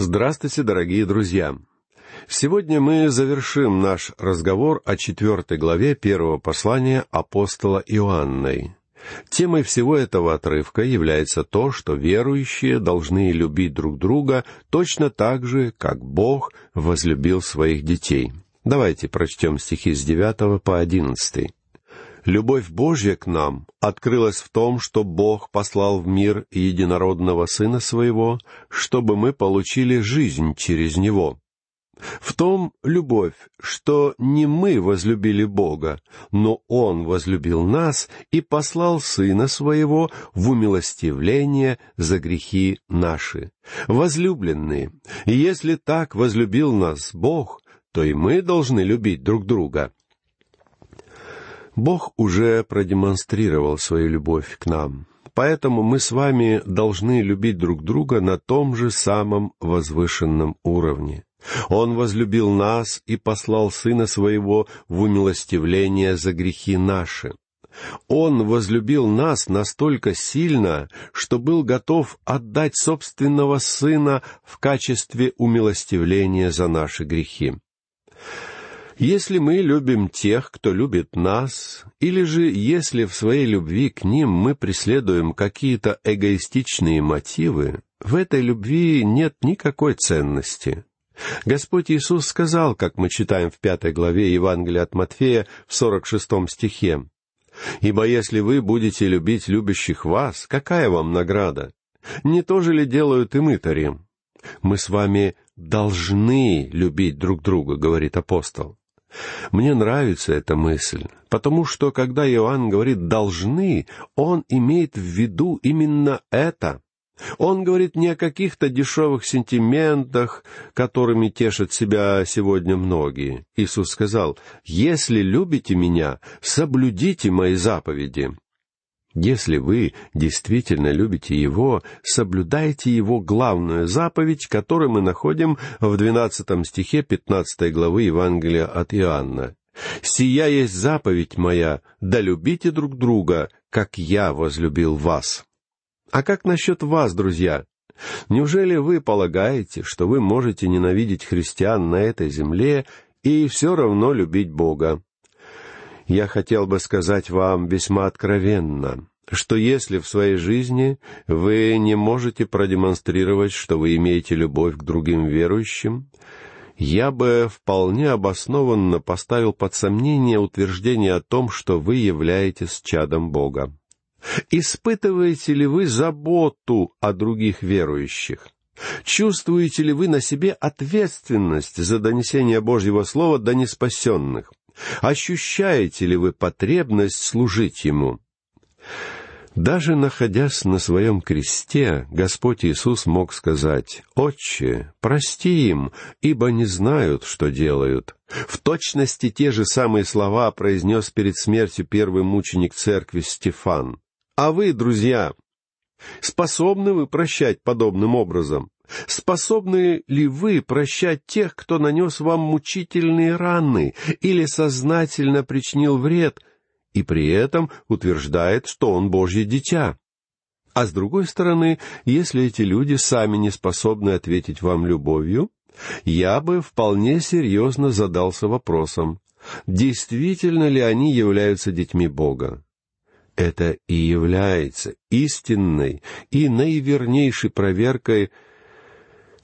Здравствуйте, дорогие друзья! Сегодня мы завершим наш разговор о четвертой главе первого послания апостола Иоанной. Темой всего этого отрывка является то, что верующие должны любить друг друга точно так же, как Бог возлюбил своих детей. Давайте прочтем стихи с девятого по одиннадцатый. Любовь Божья к нам открылась в том, что Бог послал в мир единородного Сына Своего, чтобы мы получили жизнь через Него. В том любовь, что не мы возлюбили Бога, но Он возлюбил нас и послал Сына Своего в умилостивление за грехи наши. Возлюбленные, если так возлюбил нас Бог, то и мы должны любить друг друга. Бог уже продемонстрировал свою любовь к нам, поэтому мы с вами должны любить друг друга на том же самом возвышенном уровне. Он возлюбил нас и послал Сына Своего в умилостивление за грехи наши. Он возлюбил нас настолько сильно, что был готов отдать собственного Сына в качестве умилостивления за наши грехи. Если мы любим тех, кто любит нас, или же если в своей любви к ним мы преследуем какие-то эгоистичные мотивы, в этой любви нет никакой ценности. Господь Иисус сказал, как мы читаем в пятой главе Евангелия от Матфея в сорок шестом стихе, «Ибо если вы будете любить любящих вас, какая вам награда? Не то же ли делают и мытари?» Мы с вами должны любить друг друга, говорит апостол. Мне нравится эта мысль, потому что, когда Иоанн говорит «должны», он имеет в виду именно это. Он говорит не о каких-то дешевых сентиментах, которыми тешат себя сегодня многие. Иисус сказал, «Если любите Меня, соблюдите Мои заповеди». Если вы действительно любите Его, соблюдайте Его главную заповедь, которую мы находим в двенадцатом стихе пятнадцатой главы Евангелия от Иоанна. «Сия есть заповедь моя, да любите друг друга, как я возлюбил вас». А как насчет вас, друзья? Неужели вы полагаете, что вы можете ненавидеть христиан на этой земле и все равно любить Бога? Я хотел бы сказать вам весьма откровенно, что если в своей жизни вы не можете продемонстрировать, что вы имеете любовь к другим верующим, я бы вполне обоснованно поставил под сомнение утверждение о том, что вы являетесь чадом Бога. Испытываете ли вы заботу о других верующих? Чувствуете ли вы на себе ответственность за донесение Божьего Слова до неспасенных? Ощущаете ли вы потребность служить Ему? Даже находясь на своем кресте, Господь Иисус мог сказать, «Отче, прости им, ибо не знают, что делают». В точности те же самые слова произнес перед смертью первый мученик церкви Стефан. А вы, друзья, способны вы прощать подобным образом? Способны ли вы прощать тех, кто нанес вам мучительные раны или сознательно причинил вред, и при этом утверждает, что он Божье дитя? А с другой стороны, если эти люди сами не способны ответить вам любовью, я бы вполне серьезно задался вопросом, действительно ли они являются детьми Бога. Это и является истинной и наивернейшей проверкой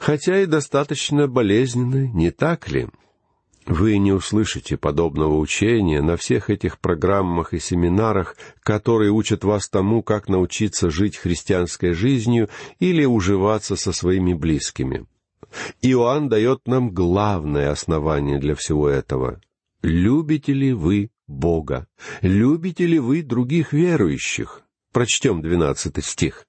хотя и достаточно болезненны, не так ли? Вы не услышите подобного учения на всех этих программах и семинарах, которые учат вас тому, как научиться жить христианской жизнью или уживаться со своими близкими. Иоанн дает нам главное основание для всего этого. Любите ли вы Бога? Любите ли вы других верующих? Прочтем двенадцатый стих.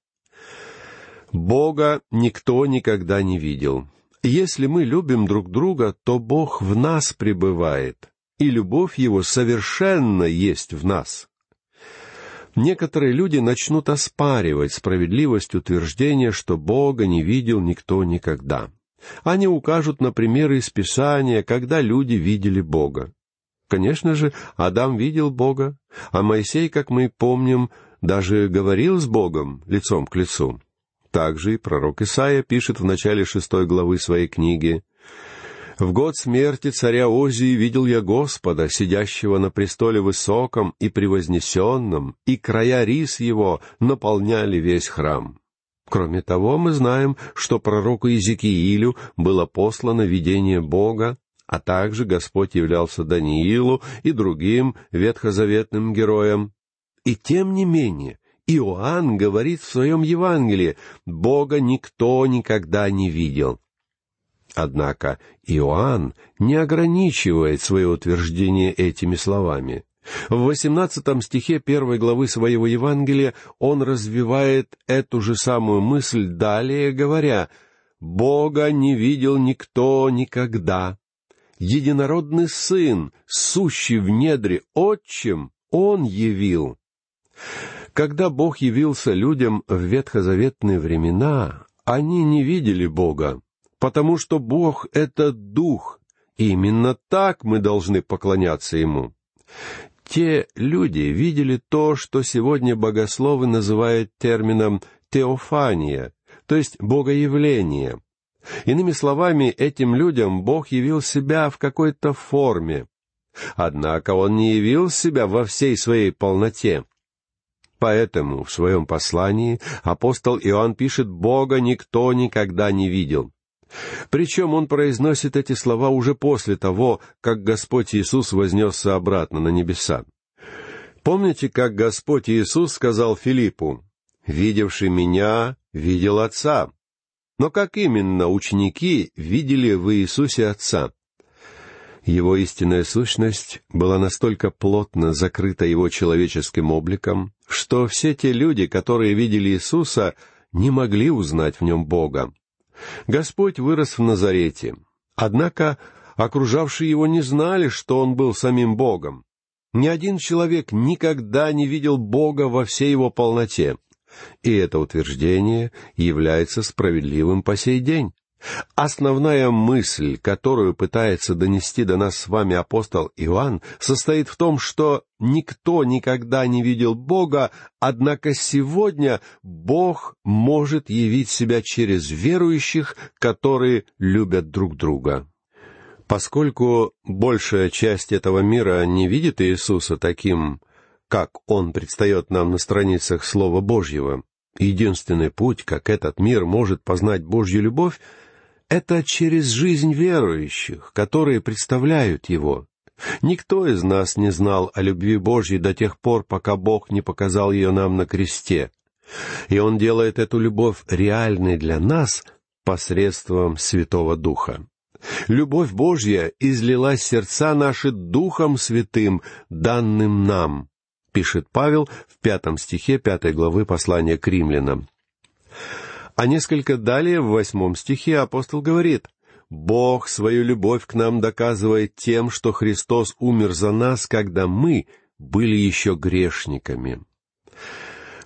Бога никто никогда не видел. Если мы любим друг друга, то Бог в нас пребывает, и любовь Его совершенно есть в нас. Некоторые люди начнут оспаривать справедливость утверждения, что Бога не видел никто никогда. Они укажут на примеры из Писания, когда люди видели Бога. Конечно же, Адам видел Бога, а Моисей, как мы помним, даже говорил с Богом лицом к лицу. Также и пророк Исаия пишет в начале шестой главы своей книги «В год смерти царя Озии видел я Господа, сидящего на престоле высоком и превознесенном, и края рис его наполняли весь храм». Кроме того, мы знаем, что пророку Иезекиилю было послано видение Бога, а также Господь являлся Даниилу и другим ветхозаветным героям. И тем не менее, Иоанн говорит в своем Евангелии, Бога никто никогда не видел. Однако Иоанн не ограничивает свое утверждение этими словами. В восемнадцатом стихе первой главы своего Евангелия он развивает эту же самую мысль далее, говоря «Бога не видел никто никогда. Единородный Сын, сущий в недре Отчим, Он явил». Когда Бог явился людям в ветхозаветные времена, они не видели Бога, потому что Бог — это Дух, и именно так мы должны поклоняться Ему. Те люди видели то, что сегодня богословы называют термином «теофания», то есть «богоявление». Иными словами, этим людям Бог явил себя в какой-то форме. Однако Он не явил себя во всей своей полноте. Поэтому в своем послании апостол Иоанн пишет «Бога никто никогда не видел». Причем он произносит эти слова уже после того, как Господь Иисус вознесся обратно на небеса. Помните, как Господь Иисус сказал Филиппу, «Видевший меня, видел Отца». Но как именно ученики видели в Иисусе Отца? Его истинная сущность была настолько плотно закрыта его человеческим обликом, что все те люди, которые видели Иисуса, не могли узнать в нем Бога. Господь вырос в Назарете. Однако окружавшие его не знали, что он был самим Богом. Ни один человек никогда не видел Бога во всей его полноте. И это утверждение является справедливым по сей день. Основная мысль, которую пытается донести до нас с вами апостол Иоанн, состоит в том, что никто никогда не видел Бога, однако сегодня Бог может явить себя через верующих, которые любят друг друга. Поскольку большая часть этого мира не видит Иисуса таким, как Он предстает нам на страницах Слова Божьего, единственный путь, как этот мир может познать Божью любовь, это через жизнь верующих, которые представляют Его. Никто из нас не знал о любви Божьей до тех пор, пока Бог не показал ее нам на кресте. И Он делает эту любовь реальной для нас посредством Святого Духа. Любовь Божья излилась сердца наши Духом Святым, данным нам, пишет Павел в пятом стихе пятой главы послания к римлянам. А несколько далее, в восьмом стихе, апостол говорит, «Бог свою любовь к нам доказывает тем, что Христос умер за нас, когда мы были еще грешниками».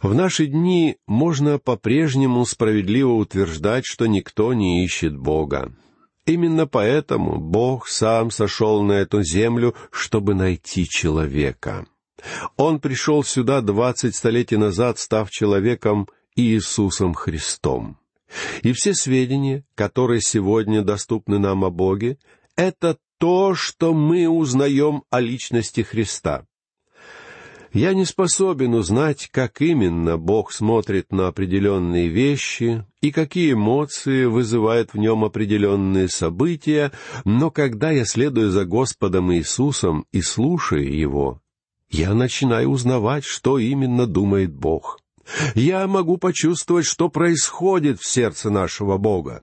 В наши дни можно по-прежнему справедливо утверждать, что никто не ищет Бога. Именно поэтому Бог сам сошел на эту землю, чтобы найти человека. Он пришел сюда двадцать столетий назад, став человеком Иисусом Христом. И все сведения, которые сегодня доступны нам о Боге, это то, что мы узнаем о личности Христа. Я не способен узнать, как именно Бог смотрит на определенные вещи и какие эмоции вызывают в нем определенные события, но когда я следую за Господом Иисусом и слушаю Его, я начинаю узнавать, что именно думает Бог я могу почувствовать, что происходит в сердце нашего Бога.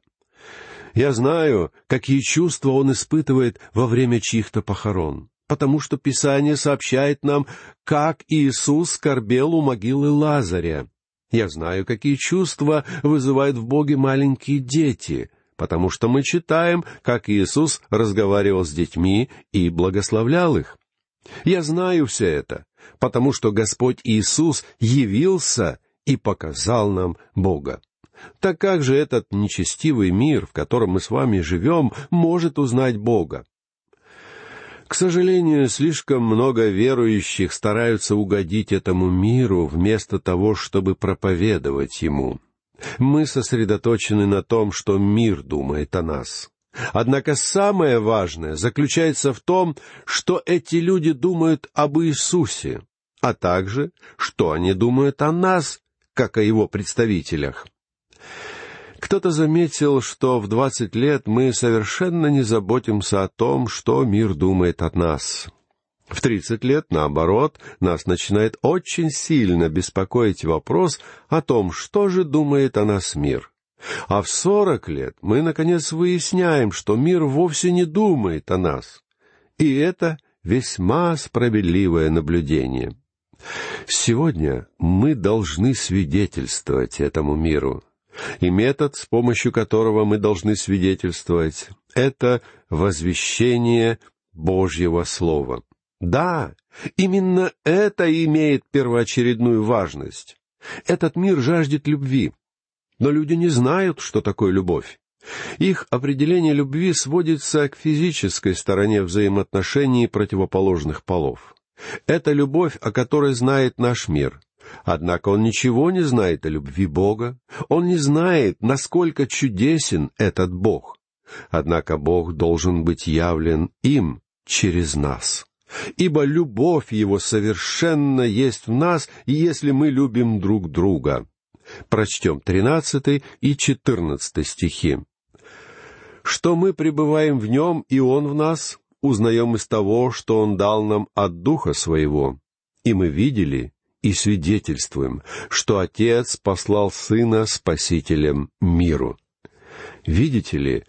Я знаю, какие чувства Он испытывает во время чьих-то похорон, потому что Писание сообщает нам, как Иисус скорбел у могилы Лазаря. Я знаю, какие чувства вызывают в Боге маленькие дети, потому что мы читаем, как Иисус разговаривал с детьми и благословлял их. Я знаю все это, потому что Господь Иисус явился и показал нам Бога. Так как же этот нечестивый мир, в котором мы с вами живем, может узнать Бога? К сожалению, слишком много верующих стараются угодить этому миру вместо того, чтобы проповедовать ему. Мы сосредоточены на том, что мир думает о нас. Однако самое важное заключается в том, что эти люди думают об Иисусе, а также, что они думают о нас, как о его представителях. Кто-то заметил, что в двадцать лет мы совершенно не заботимся о том, что мир думает от нас. В тридцать лет, наоборот, нас начинает очень сильно беспокоить вопрос о том, что же думает о нас мир. А в сорок лет мы, наконец, выясняем, что мир вовсе не думает о нас. И это весьма справедливое наблюдение. Сегодня мы должны свидетельствовать этому миру. И метод, с помощью которого мы должны свидетельствовать, это возвещение Божьего Слова. Да, именно это имеет первоочередную важность. Этот мир жаждет любви, но люди не знают, что такое любовь. Их определение любви сводится к физической стороне взаимоотношений противоположных полов. Это любовь, о которой знает наш мир. Однако он ничего не знает о любви Бога. Он не знает, насколько чудесен этот Бог. Однако Бог должен быть явлен им через нас. Ибо любовь Его совершенно есть в нас, если мы любим друг друга. Прочтем тринадцатый и четырнадцатый стихи. «Что мы пребываем в Нем, и Он в нас, узнаем из того, что Он дал нам от Духа Своего. И мы видели и свидетельствуем, что Отец послал Сына Спасителем миру». Видите ли,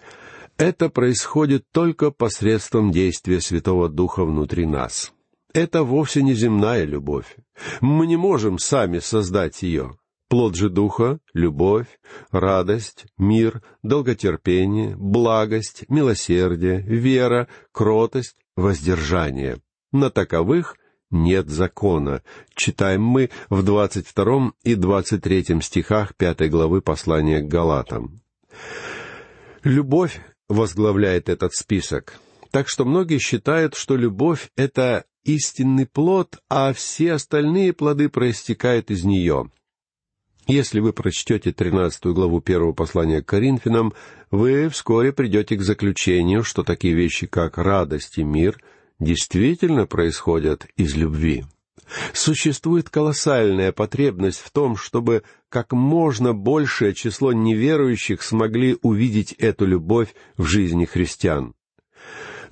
это происходит только посредством действия Святого Духа внутри нас. Это вовсе не земная любовь. Мы не можем сами создать ее. Плод же Духа — любовь, радость, мир, долготерпение, благость, милосердие, вера, кротость, воздержание. На таковых нет закона. Читаем мы в двадцать втором и двадцать третьем стихах пятой главы послания к Галатам. Любовь возглавляет этот список. Так что многие считают, что любовь — это истинный плод, а все остальные плоды проистекают из нее. Если вы прочтете тринадцатую главу первого послания к Коринфянам, вы вскоре придете к заключению, что такие вещи, как радость и мир, действительно происходят из любви. Существует колоссальная потребность в том, чтобы как можно большее число неверующих смогли увидеть эту любовь в жизни христиан.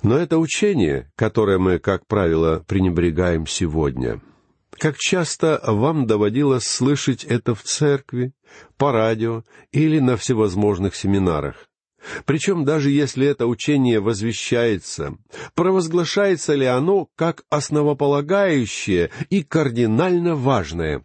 Но это учение, которое мы, как правило, пренебрегаем сегодня — как часто вам доводилось слышать это в церкви, по радио или на всевозможных семинарах? Причем даже если это учение возвещается, провозглашается ли оно как основополагающее и кардинально важное?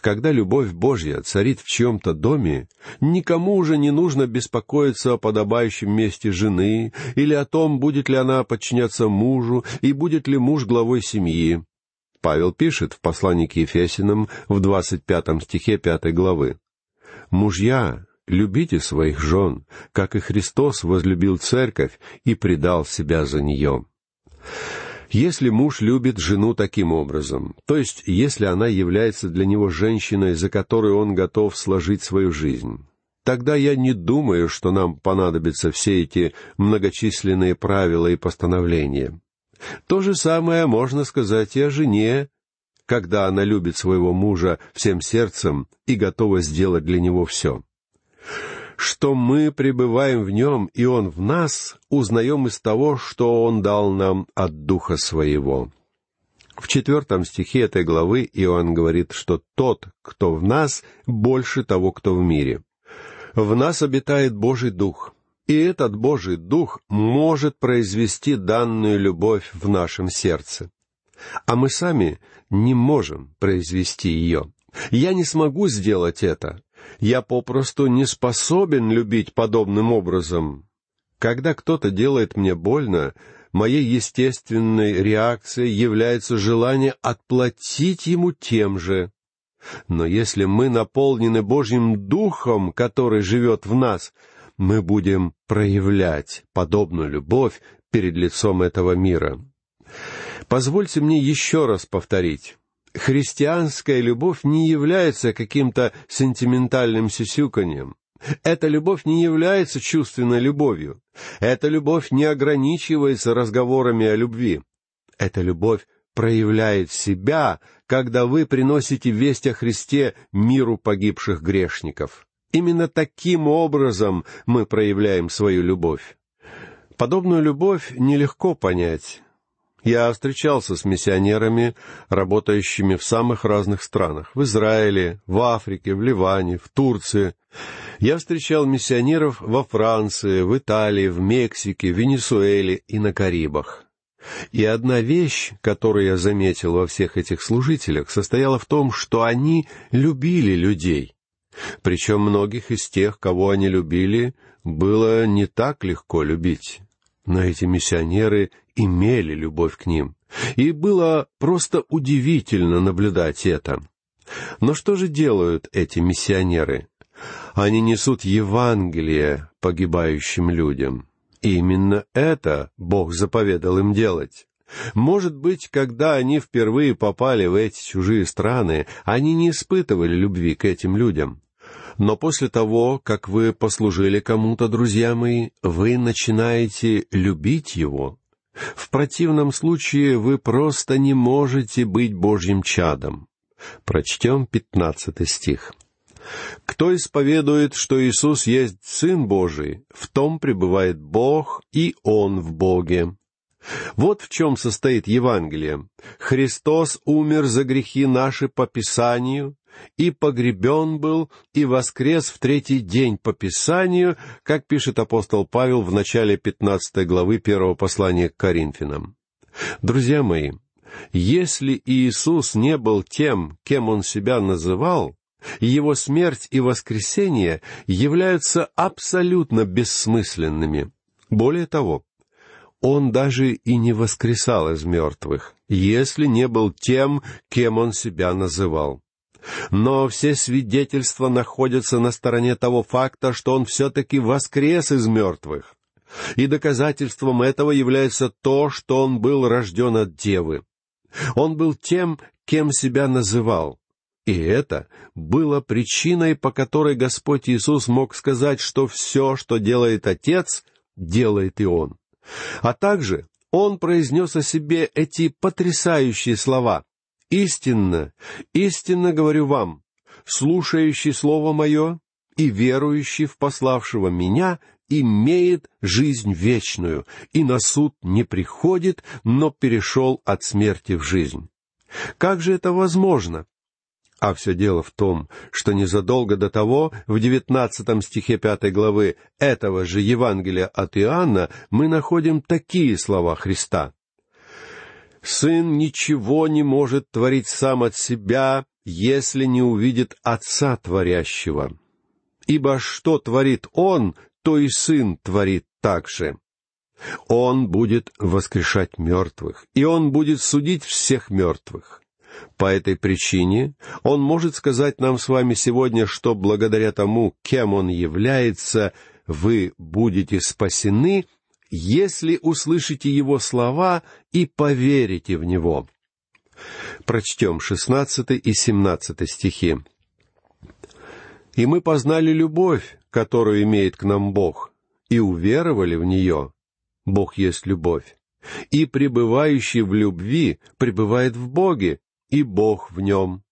Когда любовь Божья царит в чьем-то доме, никому уже не нужно беспокоиться о подобающем месте жены или о том, будет ли она подчиняться мужу и будет ли муж главой семьи. Павел пишет в послании к Ефесиным в двадцать пятом стихе пятой главы. «Мужья, любите своих жен, как и Христос возлюбил церковь и предал себя за нее». Если муж любит жену таким образом, то есть если она является для него женщиной, за которую он готов сложить свою жизнь, тогда я не думаю, что нам понадобятся все эти многочисленные правила и постановления. То же самое можно сказать и о жене, когда она любит своего мужа всем сердцем и готова сделать для него все. Что мы пребываем в нем, и он в нас, узнаем из того, что он дал нам от Духа Своего. В четвертом стихе этой главы Иоанн говорит, что тот, кто в нас, больше того, кто в мире. В нас обитает Божий Дух, и этот Божий Дух может произвести данную любовь в нашем сердце. А мы сами не можем произвести ее. Я не смогу сделать это. Я попросту не способен любить подобным образом. Когда кто-то делает мне больно, моей естественной реакцией является желание отплатить ему тем же. Но если мы наполнены Божьим Духом, который живет в нас, мы будем проявлять подобную любовь перед лицом этого мира. Позвольте мне еще раз повторить. Христианская любовь не является каким-то сентиментальным сюсюканьем. Эта любовь не является чувственной любовью. Эта любовь не ограничивается разговорами о любви. Эта любовь проявляет себя, когда вы приносите весть о Христе миру погибших грешников. Именно таким образом мы проявляем свою любовь. Подобную любовь нелегко понять. Я встречался с миссионерами, работающими в самых разных странах. В Израиле, в Африке, в Ливане, в Турции. Я встречал миссионеров во Франции, в Италии, в Мексике, в Венесуэле и на Карибах. И одна вещь, которую я заметил во всех этих служителях, состояла в том, что они любили людей. Причем многих из тех, кого они любили, было не так легко любить. Но эти миссионеры имели любовь к ним. И было просто удивительно наблюдать это. Но что же делают эти миссионеры? Они несут Евангелие погибающим людям. И именно это Бог заповедал им делать. Может быть, когда они впервые попали в эти чужие страны, они не испытывали любви к этим людям. Но после того, как вы послужили кому-то, друзья мои, вы начинаете любить его. В противном случае вы просто не можете быть Божьим чадом. Прочтем пятнадцатый стих. Кто исповедует, что Иисус есть Сын Божий, в том пребывает Бог, и Он в Боге. Вот в чем состоит Евангелие. Христос умер за грехи наши по Писанию, и погребен был, и воскрес в третий день по Писанию, как пишет апостол Павел в начале пятнадцатой главы первого послания к Коринфянам. Друзья мои, если Иисус не был тем, кем Он себя называл, его смерть и воскресение являются абсолютно бессмысленными. Более того, он даже и не воскресал из мертвых, если не был тем, кем он себя называл. Но все свидетельства находятся на стороне того факта, что он все-таки воскрес из мертвых. И доказательством этого является то, что он был рожден от девы. Он был тем, кем себя называл. И это было причиной, по которой Господь Иисус мог сказать, что все, что делает Отец, делает и Он. А также Он произнес о себе эти потрясающие слова. «Истинно, истинно говорю вам, слушающий Слово Мое и верующий в пославшего Меня имеет жизнь вечную, и на суд не приходит, но перешел от смерти в жизнь». Как же это возможно? А все дело в том, что незадолго до того, в девятнадцатом стихе пятой главы этого же Евангелия от Иоанна, мы находим такие слова Христа. «Сын ничего не может творить сам от себя, если не увидит Отца Творящего. Ибо что творит Он, то и Сын творит так же. Он будет воскрешать мертвых, и Он будет судить всех мертвых. По этой причине он может сказать нам с вами сегодня, что благодаря тому, кем он является, вы будете спасены, если услышите его слова и поверите в него. Прочтем шестнадцатый и семнадцатый стихи. «И мы познали любовь, которую имеет к нам Бог, и уверовали в нее. Бог есть любовь. И пребывающий в любви пребывает в Боге, и Бог в нем.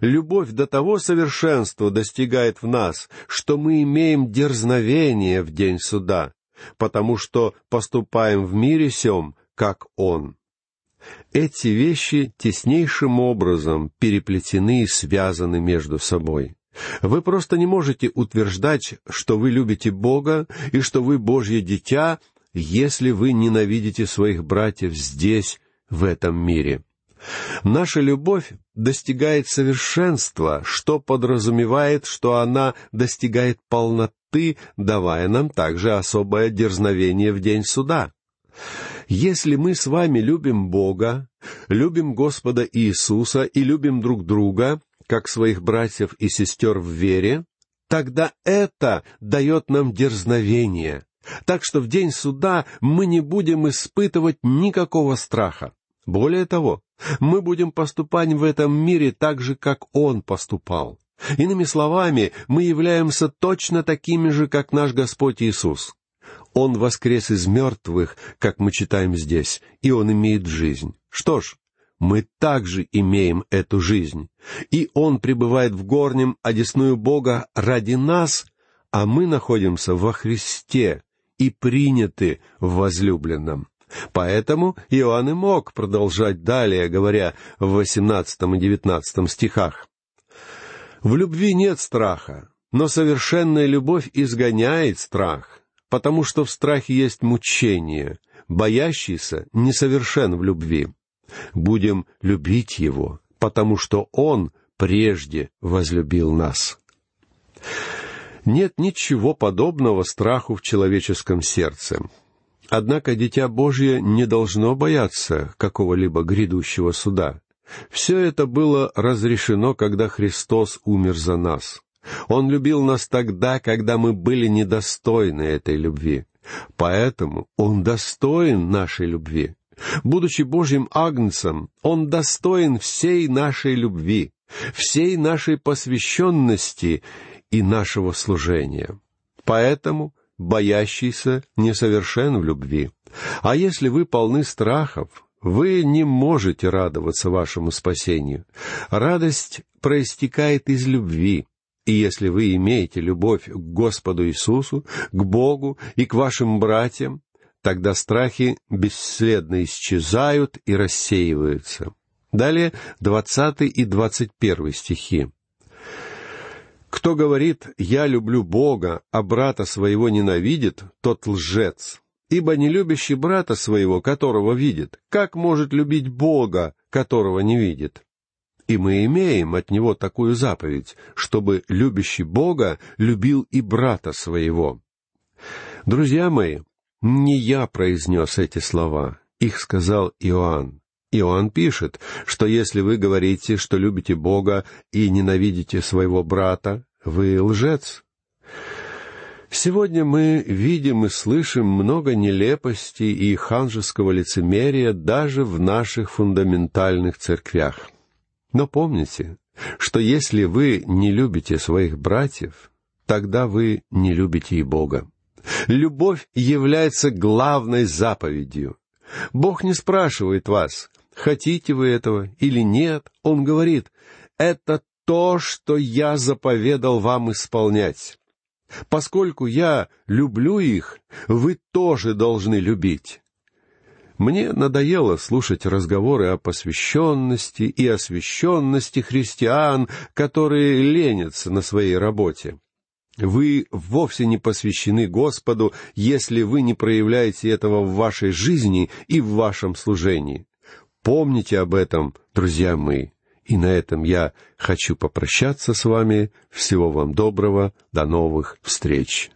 Любовь до того совершенства достигает в нас, что мы имеем дерзновение в день суда, потому что поступаем в мире сем, как Он. Эти вещи теснейшим образом переплетены и связаны между собой. Вы просто не можете утверждать, что вы любите Бога и что вы Божье дитя, если вы ненавидите своих братьев здесь, в этом мире. Наша любовь достигает совершенства, что подразумевает, что она достигает полноты, давая нам также особое дерзновение в день суда. Если мы с вами любим Бога, любим Господа Иисуса и любим друг друга, как своих братьев и сестер в вере, тогда это дает нам дерзновение, так что в день суда мы не будем испытывать никакого страха. Более того, Мы будем поступать в этом мире так же, как Он поступал. Иными словами, мы являемся точно такими же, как наш Господь Иисус. Он воскрес из мертвых, как мы читаем здесь, и Он имеет жизнь. Что ж, мы также имеем эту жизнь. И Он пребывает в горнем, одесную Бога ради нас, а мы находимся во Христе и приняты в возлюбленном. Поэтому Иоанн и мог продолжать далее, говоря в восемнадцатом и девятнадцатом стихах. «В любви нет страха, но совершенная любовь изгоняет страх, потому что в страхе есть мучение, боящийся несовершен в любви. Будем любить его, потому что он прежде возлюбил нас». Нет ничего подобного страху в человеческом сердце. Однако Дитя Божье не должно бояться какого-либо грядущего суда. Все это было разрешено, когда Христос умер за нас. Он любил нас тогда, когда мы были недостойны этой любви. Поэтому Он достоин нашей любви. Будучи Божьим агнцем, Он достоин всей нашей любви, всей нашей посвященности и нашего служения. Поэтому боящийся несовершен в любви. А если вы полны страхов, вы не можете радоваться вашему спасению. Радость проистекает из любви. И если вы имеете любовь к Господу Иисусу, к Богу и к вашим братьям, тогда страхи бесследно исчезают и рассеиваются. Далее двадцатый и двадцать первый стихи. Кто говорит «я люблю Бога», а брата своего ненавидит, тот лжец. Ибо не любящий брата своего, которого видит, как может любить Бога, которого не видит? И мы имеем от него такую заповедь, чтобы любящий Бога любил и брата своего. Друзья мои, не я произнес эти слова, их сказал Иоанн. Иоанн пишет, что если вы говорите, что любите Бога и ненавидите своего брата, вы лжец. Сегодня мы видим и слышим много нелепостей и ханжеского лицемерия даже в наших фундаментальных церквях. Но помните, что если вы не любите своих братьев, тогда вы не любите и Бога. Любовь является главной заповедью. Бог не спрашивает вас, хотите вы этого или нет. Он говорит, это то, что я заповедал вам исполнять. Поскольку я люблю их, вы тоже должны любить. Мне надоело слушать разговоры о посвященности и освященности христиан, которые ленятся на своей работе. Вы вовсе не посвящены Господу, если вы не проявляете этого в вашей жизни и в вашем служении. Помните об этом, друзья мои. И на этом я хочу попрощаться с вами. Всего вам доброго. До новых встреч.